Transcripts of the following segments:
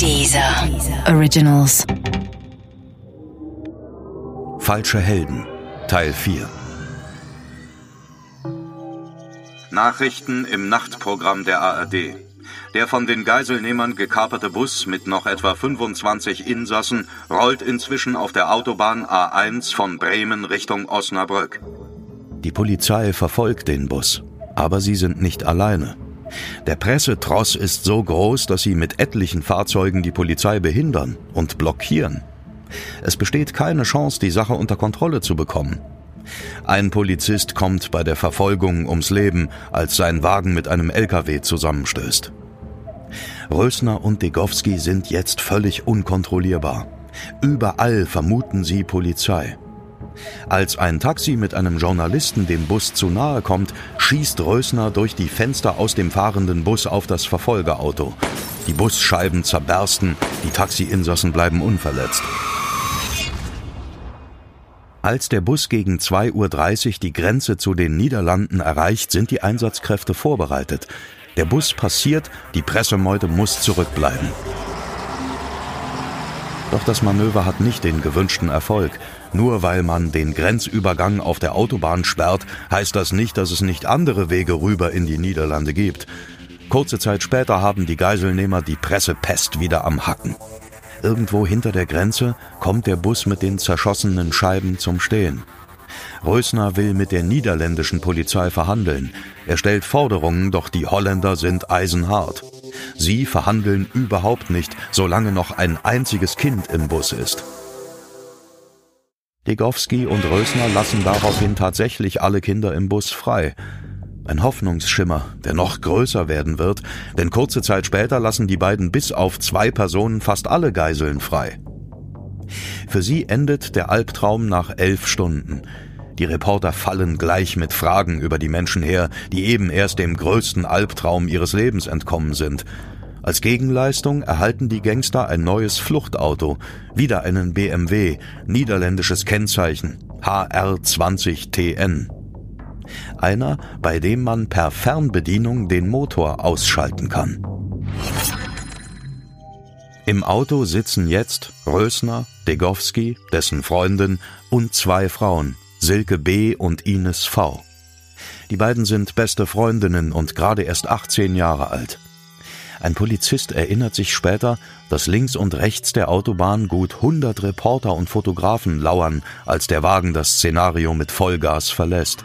Dieser Originals. Falsche Helden, Teil 4. Nachrichten im Nachtprogramm der ARD. Der von den Geiselnehmern gekaperte Bus mit noch etwa 25 Insassen rollt inzwischen auf der Autobahn A1 von Bremen Richtung Osnabrück. Die Polizei verfolgt den Bus, aber sie sind nicht alleine. Der Pressetross ist so groß, dass sie mit etlichen Fahrzeugen die Polizei behindern und blockieren. Es besteht keine Chance, die Sache unter Kontrolle zu bekommen. Ein Polizist kommt bei der Verfolgung ums Leben, als sein Wagen mit einem LKW zusammenstößt. Rösner und Degowski sind jetzt völlig unkontrollierbar. Überall vermuten sie Polizei. Als ein Taxi mit einem Journalisten dem Bus zu nahe kommt, schießt Rösner durch die Fenster aus dem fahrenden Bus auf das Verfolgerauto. Die Busscheiben zerbersten, die Taxiinsassen bleiben unverletzt. Als der Bus gegen 2.30 Uhr die Grenze zu den Niederlanden erreicht, sind die Einsatzkräfte vorbereitet. Der Bus passiert, die Pressemeute muss zurückbleiben. Doch das Manöver hat nicht den gewünschten Erfolg. Nur weil man den Grenzübergang auf der Autobahn sperrt, heißt das nicht, dass es nicht andere Wege rüber in die Niederlande gibt. Kurze Zeit später haben die Geiselnehmer die Pressepest wieder am Hacken. Irgendwo hinter der Grenze kommt der Bus mit den zerschossenen Scheiben zum Stehen. Rösner will mit der niederländischen Polizei verhandeln. Er stellt Forderungen, doch die Holländer sind eisenhart. Sie verhandeln überhaupt nicht, solange noch ein einziges Kind im Bus ist. Degowski und Rösner lassen daraufhin tatsächlich alle Kinder im Bus frei. Ein Hoffnungsschimmer, der noch größer werden wird, denn kurze Zeit später lassen die beiden bis auf zwei Personen fast alle Geiseln frei. Für sie endet der Albtraum nach elf Stunden. Die Reporter fallen gleich mit Fragen über die Menschen her, die eben erst dem größten Albtraum ihres Lebens entkommen sind. Als Gegenleistung erhalten die Gangster ein neues Fluchtauto, wieder einen BMW, niederländisches Kennzeichen HR20TN. Einer, bei dem man per Fernbedienung den Motor ausschalten kann. Im Auto sitzen jetzt Rösner, Degowski, dessen Freundin und zwei Frauen, Silke B. und Ines V. Die beiden sind beste Freundinnen und gerade erst 18 Jahre alt. Ein Polizist erinnert sich später, dass links und rechts der Autobahn gut 100 Reporter und Fotografen lauern, als der Wagen das Szenario mit Vollgas verlässt.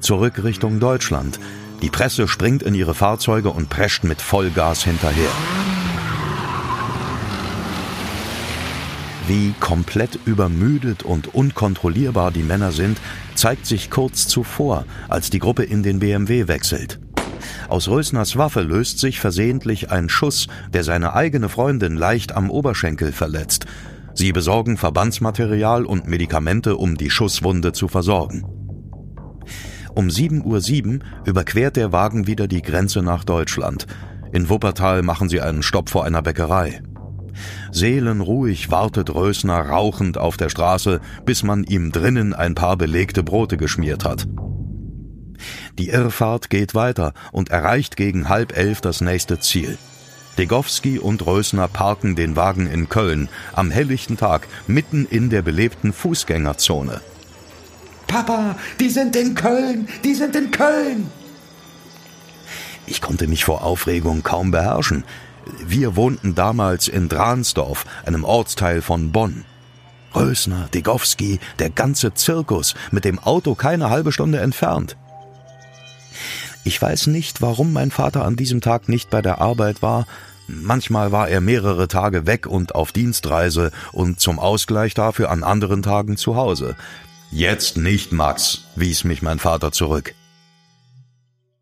Zurück Richtung Deutschland. Die Presse springt in ihre Fahrzeuge und prescht mit Vollgas hinterher. Wie komplett übermüdet und unkontrollierbar die Männer sind, zeigt sich kurz zuvor, als die Gruppe in den BMW wechselt. Aus Rösners Waffe löst sich versehentlich ein Schuss, der seine eigene Freundin leicht am Oberschenkel verletzt. Sie besorgen Verbandsmaterial und Medikamente, um die Schusswunde zu versorgen. Um 7.07 Uhr überquert der Wagen wieder die Grenze nach Deutschland. In Wuppertal machen sie einen Stopp vor einer Bäckerei. Seelenruhig wartet Rösner rauchend auf der Straße, bis man ihm drinnen ein paar belegte Brote geschmiert hat. Die Irrfahrt geht weiter und erreicht gegen halb elf das nächste Ziel. Degowski und Rösner parken den Wagen in Köln am helllichten Tag mitten in der belebten Fußgängerzone. Papa, die sind in Köln, die sind in Köln! Ich konnte mich vor Aufregung kaum beherrschen. Wir wohnten damals in Dransdorf, einem Ortsteil von Bonn. Rösner, Degowski, der ganze Zirkus, mit dem Auto keine halbe Stunde entfernt. Ich weiß nicht, warum mein Vater an diesem Tag nicht bei der Arbeit war. Manchmal war er mehrere Tage weg und auf Dienstreise und zum Ausgleich dafür an anderen Tagen zu Hause. Jetzt nicht, Max, wies mich mein Vater zurück.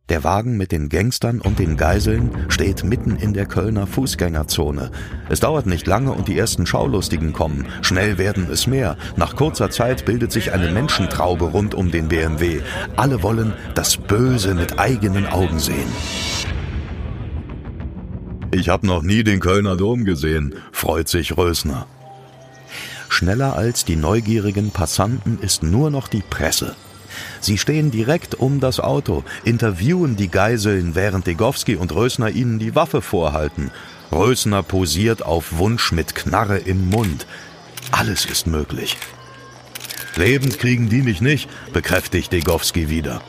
Der Wagen mit den Gangstern und den Geiseln steht mitten in der Kölner Fußgängerzone. Es dauert nicht lange und die ersten Schaulustigen kommen. Schnell werden es mehr. Nach kurzer Zeit bildet sich eine Menschentraube rund um den BMW. Alle wollen das Böse mit eigenen Augen sehen. Ich habe noch nie den Kölner Dom gesehen, freut sich Rösner. Schneller als die neugierigen Passanten ist nur noch die Presse. Sie stehen direkt um das Auto, interviewen die Geiseln, während Degowski und Rösner ihnen die Waffe vorhalten. Rösner posiert auf Wunsch mit Knarre im Mund. Alles ist möglich. Lebend kriegen die mich nicht, bekräftigt Degowski wieder.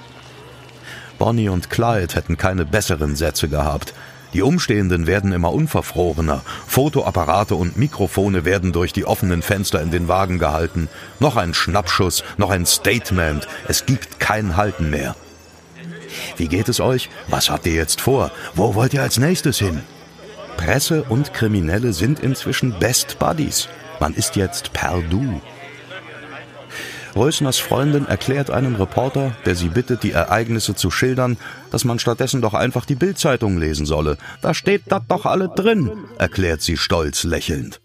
Bonnie und Clyde hätten keine besseren Sätze gehabt. Die Umstehenden werden immer unverfrorener. Fotoapparate und Mikrofone werden durch die offenen Fenster in den Wagen gehalten. Noch ein Schnappschuss, noch ein Statement. Es gibt kein Halten mehr. Wie geht es euch? Was habt ihr jetzt vor? Wo wollt ihr als nächstes hin? Presse und Kriminelle sind inzwischen Best Buddies. Man ist jetzt per Du. Rösners Freundin erklärt einem Reporter, der sie bittet, die Ereignisse zu schildern, dass man stattdessen doch einfach die Bildzeitung lesen solle. Da steht das doch alle drin, erklärt sie stolz lächelnd.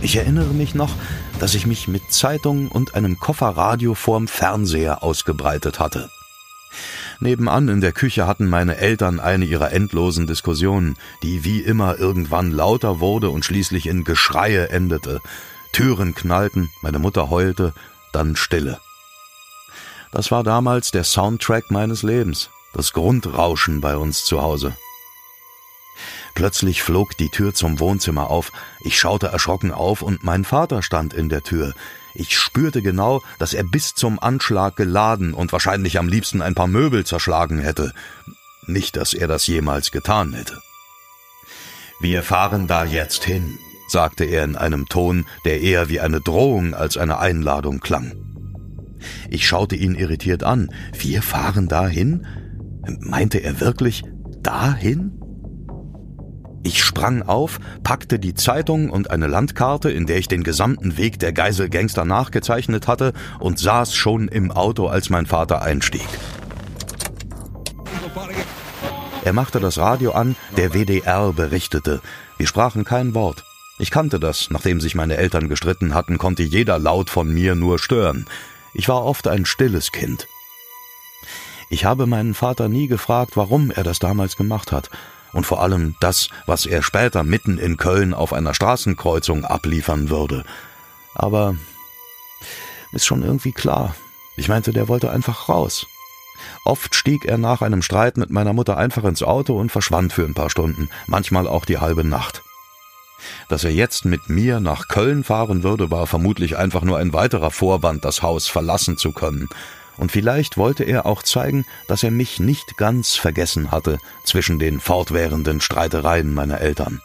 Ich erinnere mich noch, dass ich mich mit Zeitungen und einem Kofferradio vorm Fernseher ausgebreitet hatte. Nebenan in der Küche hatten meine Eltern eine ihrer endlosen Diskussionen, die wie immer irgendwann lauter wurde und schließlich in Geschreie endete. Türen knallten, meine Mutter heulte, dann Stille. Das war damals der Soundtrack meines Lebens, das Grundrauschen bei uns zu Hause. Plötzlich flog die Tür zum Wohnzimmer auf, ich schaute erschrocken auf und mein Vater stand in der Tür. Ich spürte genau, dass er bis zum Anschlag geladen und wahrscheinlich am liebsten ein paar Möbel zerschlagen hätte. Nicht, dass er das jemals getan hätte. Wir fahren da jetzt hin, sagte er in einem Ton, der eher wie eine Drohung als eine Einladung klang. Ich schaute ihn irritiert an. Wir fahren dahin? Meinte er wirklich dahin? Ich sprang auf, packte die Zeitung und eine Landkarte, in der ich den gesamten Weg der Geiselgangster nachgezeichnet hatte, und saß schon im Auto, als mein Vater einstieg. Er machte das Radio an, der WDR berichtete. Wir sprachen kein Wort. Ich kannte das, nachdem sich meine Eltern gestritten hatten, konnte jeder Laut von mir nur stören. Ich war oft ein stilles Kind. Ich habe meinen Vater nie gefragt, warum er das damals gemacht hat, und vor allem das, was er später mitten in Köln auf einer Straßenkreuzung abliefern würde. Aber ist schon irgendwie klar. Ich meinte, der wollte einfach raus. Oft stieg er nach einem Streit mit meiner Mutter einfach ins Auto und verschwand für ein paar Stunden, manchmal auch die halbe Nacht. Dass er jetzt mit mir nach Köln fahren würde, war vermutlich einfach nur ein weiterer Vorwand, das Haus verlassen zu können. Und vielleicht wollte er auch zeigen, dass er mich nicht ganz vergessen hatte zwischen den fortwährenden Streitereien meiner Eltern.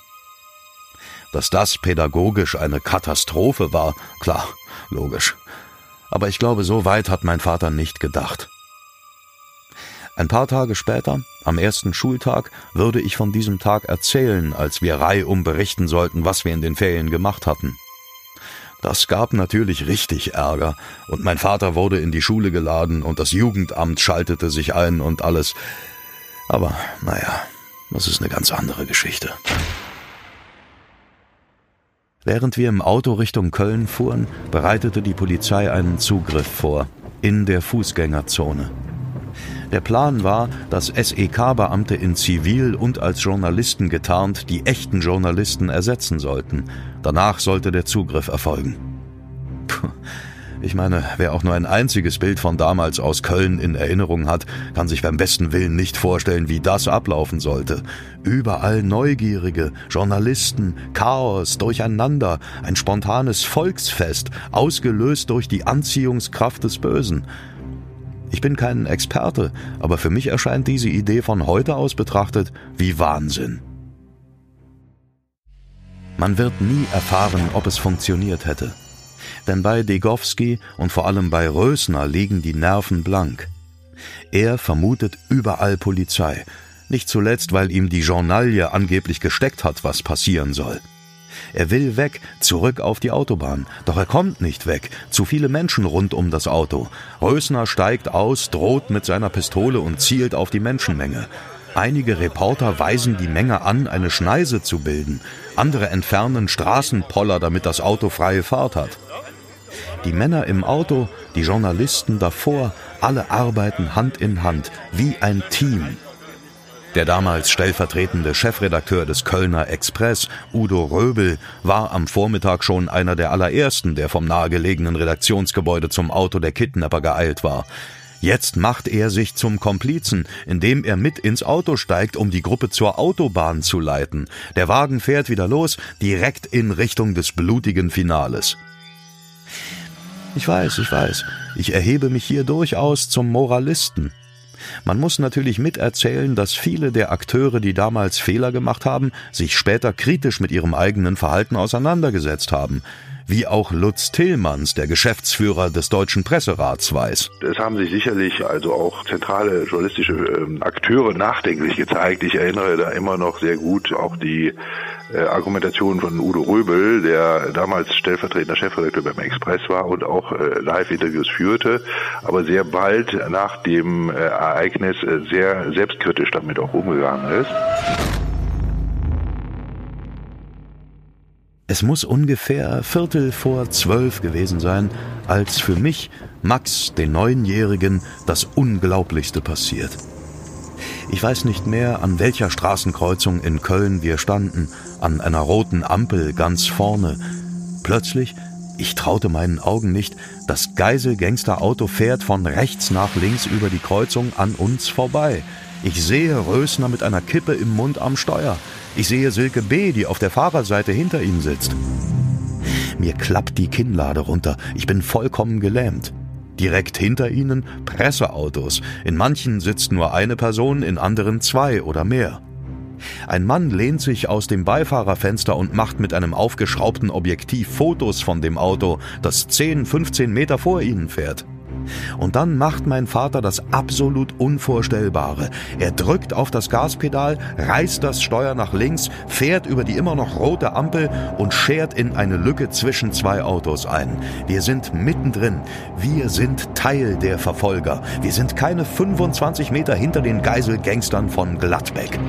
Dass das pädagogisch eine Katastrophe war, klar, logisch. Aber ich glaube, so weit hat mein Vater nicht gedacht. Ein paar Tage später, am ersten Schultag, würde ich von diesem Tag erzählen, als wir reihum berichten sollten, was wir in den Ferien gemacht hatten. Das gab natürlich richtig Ärger, und mein Vater wurde in die Schule geladen, und das Jugendamt schaltete sich ein und alles. Aber naja, das ist eine ganz andere Geschichte. Während wir im Auto Richtung Köln fuhren, bereitete die Polizei einen Zugriff vor, in der Fußgängerzone. Der Plan war, dass SEK-Beamte in Zivil und als Journalisten getarnt die echten Journalisten ersetzen sollten. Danach sollte der Zugriff erfolgen. Puh. Ich meine, wer auch nur ein einziges Bild von damals aus Köln in Erinnerung hat, kann sich beim besten Willen nicht vorstellen, wie das ablaufen sollte. Überall Neugierige, Journalisten, Chaos, Durcheinander, ein spontanes Volksfest, ausgelöst durch die Anziehungskraft des Bösen. Ich bin kein Experte, aber für mich erscheint diese Idee von heute aus betrachtet wie Wahnsinn. Man wird nie erfahren, ob es funktioniert hätte. Denn bei Degowski und vor allem bei Rösner liegen die Nerven blank. Er vermutet überall Polizei, nicht zuletzt, weil ihm die Journalie angeblich gesteckt hat, was passieren soll. Er will weg, zurück auf die Autobahn. Doch er kommt nicht weg. Zu viele Menschen rund um das Auto. Rösner steigt aus, droht mit seiner Pistole und zielt auf die Menschenmenge. Einige Reporter weisen die Menge an, eine Schneise zu bilden. Andere entfernen Straßenpoller, damit das Auto freie Fahrt hat. Die Männer im Auto, die Journalisten davor, alle arbeiten Hand in Hand, wie ein Team. Der damals stellvertretende Chefredakteur des Kölner Express, Udo Röbel, war am Vormittag schon einer der allerersten, der vom nahegelegenen Redaktionsgebäude zum Auto der Kidnapper geeilt war. Jetzt macht er sich zum Komplizen, indem er mit ins Auto steigt, um die Gruppe zur Autobahn zu leiten. Der Wagen fährt wieder los, direkt in Richtung des blutigen Finales. Ich weiß, ich weiß, ich erhebe mich hier durchaus zum Moralisten. Man muss natürlich miterzählen, dass viele der Akteure, die damals Fehler gemacht haben, sich später kritisch mit ihrem eigenen Verhalten auseinandergesetzt haben wie auch Lutz Tillmanns, der Geschäftsführer des Deutschen Presserats, weiß. Es haben sich sicherlich also auch zentrale journalistische ähm, Akteure nachdenklich gezeigt. Ich erinnere da immer noch sehr gut auch die äh, Argumentation von Udo Röbel, der damals stellvertretender Chefredakteur beim Express war und auch äh, Live-Interviews führte, aber sehr bald nach dem äh, Ereignis sehr selbstkritisch damit auch umgegangen ist. Es muss ungefähr Viertel vor zwölf gewesen sein, als für mich, Max, den Neunjährigen, das Unglaublichste passiert. Ich weiß nicht mehr, an welcher Straßenkreuzung in Köln wir standen, an einer roten Ampel ganz vorne. Plötzlich, ich traute meinen Augen nicht, das Geiselgangsterauto fährt von rechts nach links über die Kreuzung an uns vorbei. Ich sehe Rösner mit einer Kippe im Mund am Steuer. Ich sehe Silke B., die auf der Fahrerseite hinter ihm sitzt. Mir klappt die Kinnlade runter. Ich bin vollkommen gelähmt. Direkt hinter ihnen Presseautos. In manchen sitzt nur eine Person, in anderen zwei oder mehr. Ein Mann lehnt sich aus dem Beifahrerfenster und macht mit einem aufgeschraubten Objektiv Fotos von dem Auto, das 10, 15 Meter vor ihnen fährt. Und dann macht mein Vater das absolut Unvorstellbare. Er drückt auf das Gaspedal, reißt das Steuer nach links, fährt über die immer noch rote Ampel und schert in eine Lücke zwischen zwei Autos ein. Wir sind mittendrin. Wir sind Teil der Verfolger. Wir sind keine 25 Meter hinter den Geiselgangstern von Gladbeck.